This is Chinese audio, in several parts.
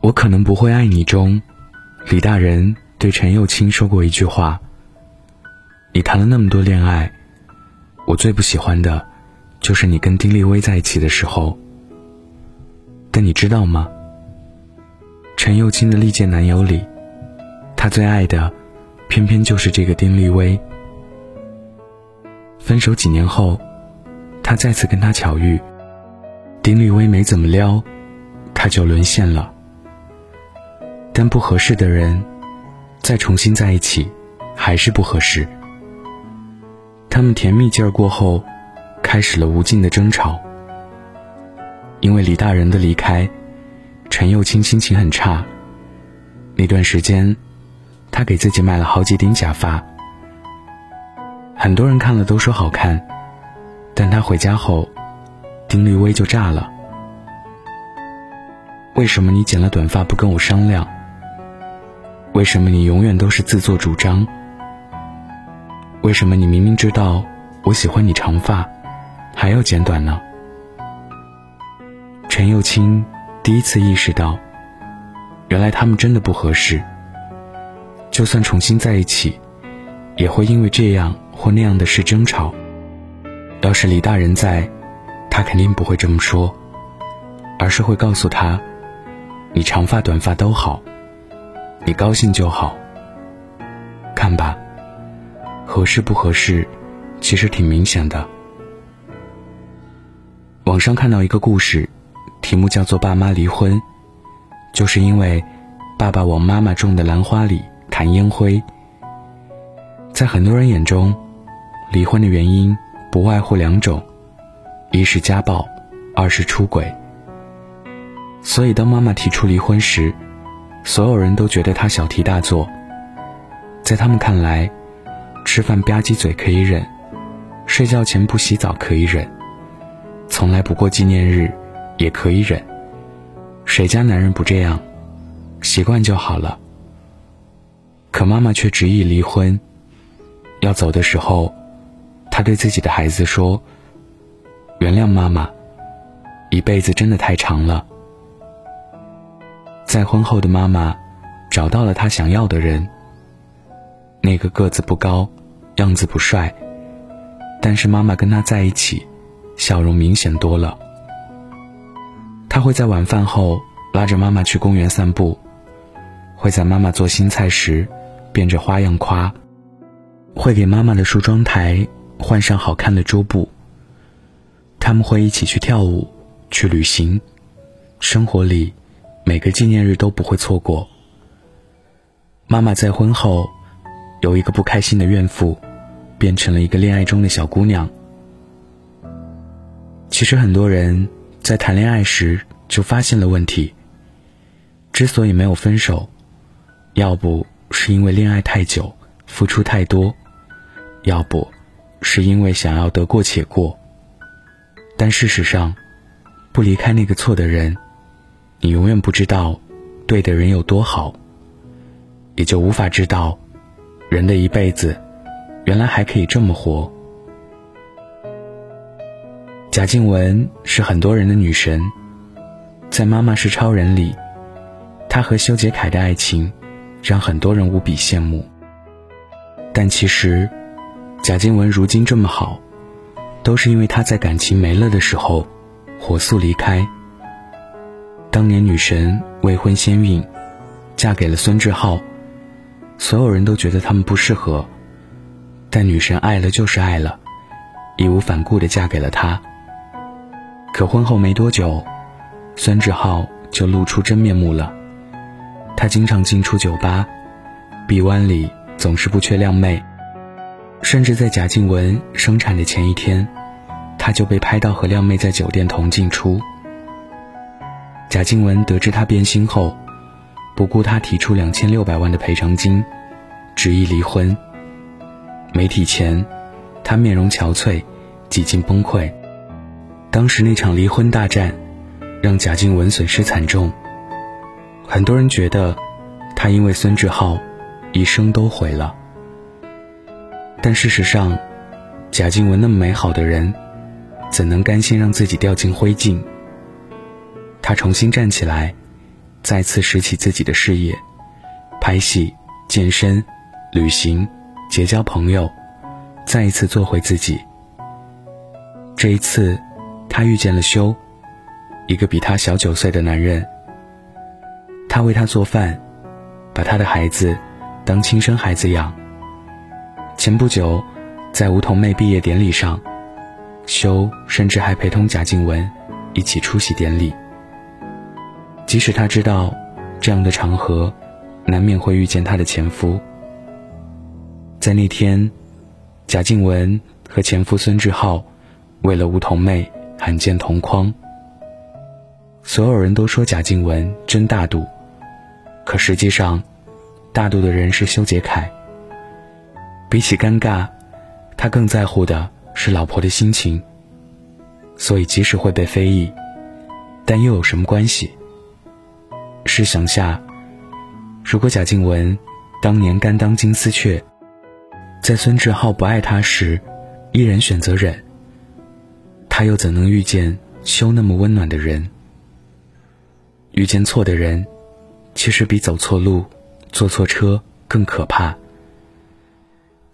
我可能不会爱你中，李大人对陈幼卿说过一句话：“你谈了那么多恋爱，我最不喜欢的，就是你跟丁立威在一起的时候。但你知道吗？陈幼卿的历届男友里，她最爱的，偏偏就是这个丁立威。分手几年后，她再次跟他巧遇，丁立威没怎么撩，她就沦陷了。”但不合适的人，再重新在一起，还是不合适。他们甜蜜劲儿过后，开始了无尽的争吵。因为李大人的离开，陈幼卿心情很差。那段时间，他给自己买了好几顶假发，很多人看了都说好看，但他回家后，丁立威就炸了。为什么你剪了短发不跟我商量？为什么你永远都是自作主张？为什么你明明知道我喜欢你长发，还要剪短呢？陈幼卿第一次意识到，原来他们真的不合适。就算重新在一起，也会因为这样或那样的事争吵。要是李大人在，他肯定不会这么说，而是会告诉他：“你长发短发都好。”你高兴就好。看吧，合适不合适，其实挺明显的。网上看到一个故事，题目叫做“爸妈离婚”，就是因为爸爸往妈妈种的兰花里弹烟灰。在很多人眼中，离婚的原因不外乎两种：一是家暴，二是出轨。所以，当妈妈提出离婚时，所有人都觉得他小题大做，在他们看来，吃饭吧唧嘴可以忍，睡觉前不洗澡可以忍，从来不过纪念日也可以忍。谁家男人不这样？习惯就好了。可妈妈却执意离婚。要走的时候，她对自己的孩子说：“原谅妈妈，一辈子真的太长了。”再婚后的妈妈，找到了她想要的人。那个个子不高，样子不帅，但是妈妈跟他在一起，笑容明显多了。他会在晚饭后拉着妈妈去公园散步，会在妈妈做新菜时变着花样夸，会给妈妈的梳妆台换上好看的桌布。他们会一起去跳舞，去旅行，生活里。每个纪念日都不会错过。妈妈再婚后，由一个不开心的怨妇，变成了一个恋爱中的小姑娘。其实很多人在谈恋爱时就发现了问题。之所以没有分手，要不是因为恋爱太久，付出太多，要不是因为想要得过且过。但事实上，不离开那个错的人。你永远不知道，对的人有多好，也就无法知道，人的一辈子，原来还可以这么活。贾静雯是很多人的女神，在《妈妈是超人》里，她和修杰楷的爱情，让很多人无比羡慕。但其实，贾静雯如今这么好，都是因为她在感情没了的时候，火速离开。当年女神未婚先孕，嫁给了孙志浩，所有人都觉得他们不适合，但女神爱了就是爱了，义无反顾地嫁给了他。可婚后没多久，孙志浩就露出真面目了，他经常进出酒吧，臂弯里总是不缺靓妹，甚至在贾静雯生产的前一天，他就被拍到和靓妹在酒店同进出。贾静雯得知他变心后，不顾他提出两千六百万的赔偿金，执意离婚。媒体前，他面容憔悴，几近崩溃。当时那场离婚大战，让贾静雯损失惨重。很多人觉得，他因为孙志浩，一生都毁了。但事实上，贾静雯那么美好的人，怎能甘心让自己掉进灰烬？他重新站起来，再次拾起自己的事业，拍戏、健身、旅行、结交朋友，再一次做回自己。这一次，他遇见了修，一个比他小九岁的男人。他为他做饭，把他的孩子当亲生孩子养。前不久，在梧桐妹毕业典礼上，修甚至还陪同贾静雯一起出席典礼。即使他知道这样的场合难免会遇见他的前夫，在那天，贾静雯和前夫孙志浩为了梧桐妹罕见同框。所有人都说贾静雯真大度。可实际上，大度的人是修杰楷。比起尴尬，他更在乎的是老婆的心情。所以，即使会被非议，但又有什么关系？试想下，如果贾静雯当年甘当金丝雀，在孙志浩不爱她时，依然选择忍，她又怎能遇见修那么温暖的人？遇见错的人。其实比走错路、坐错车更可怕。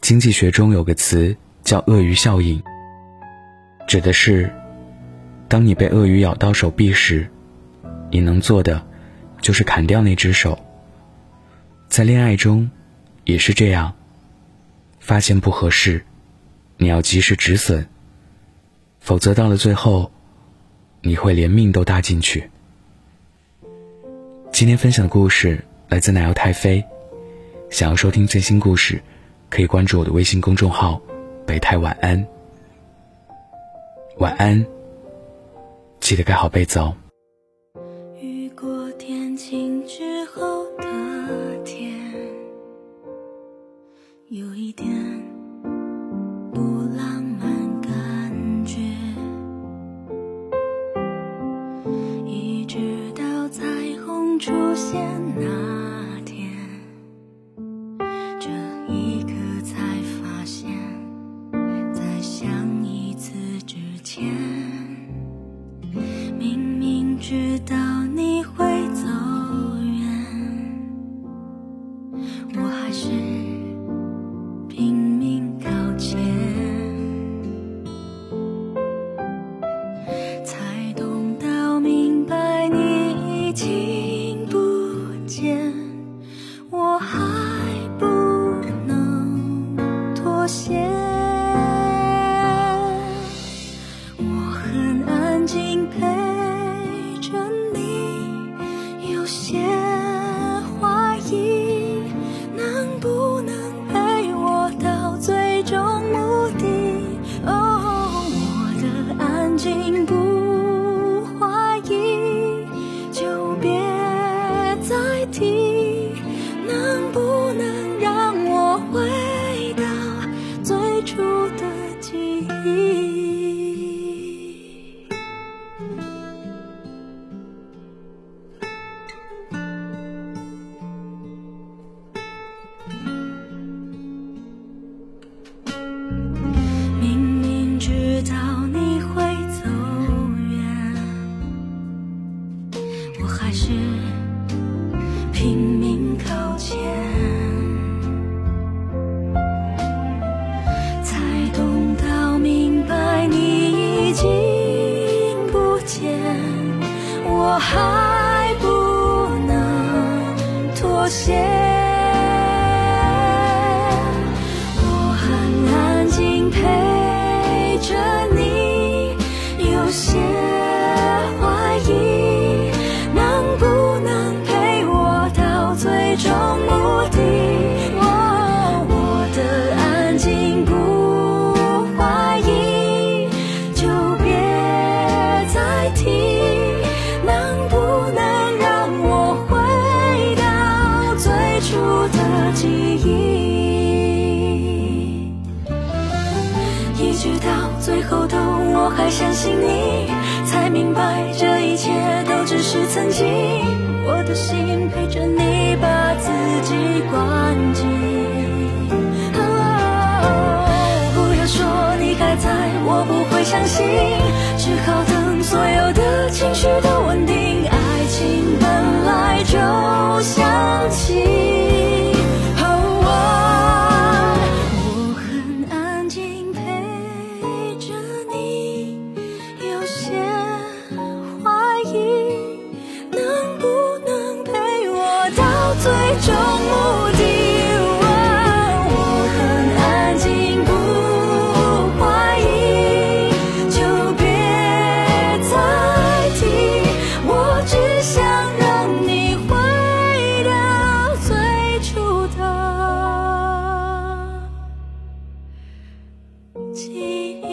经济学中有个词叫“鳄鱼效应”，指的是，当你被鳄鱼咬到手臂时，你能做的就是砍掉那只手。在恋爱中，也是这样。发现不合适，你要及时止损，否则到了最后，你会连命都搭进去。今天分享的故事来自奶油太妃。想要收听最新故事，可以关注我的微信公众号“北太晚安”。晚安，记得盖好被子哦。一点不浪漫感觉，一直到彩虹出现安好。直到最后头，我还相信你，才明白这一切都只是曾经。我的心陪着你，把自己关紧。不要说你还在，我不会相信，只最终目的我很安静不怀疑就别再提我只想让你回到最初的记忆。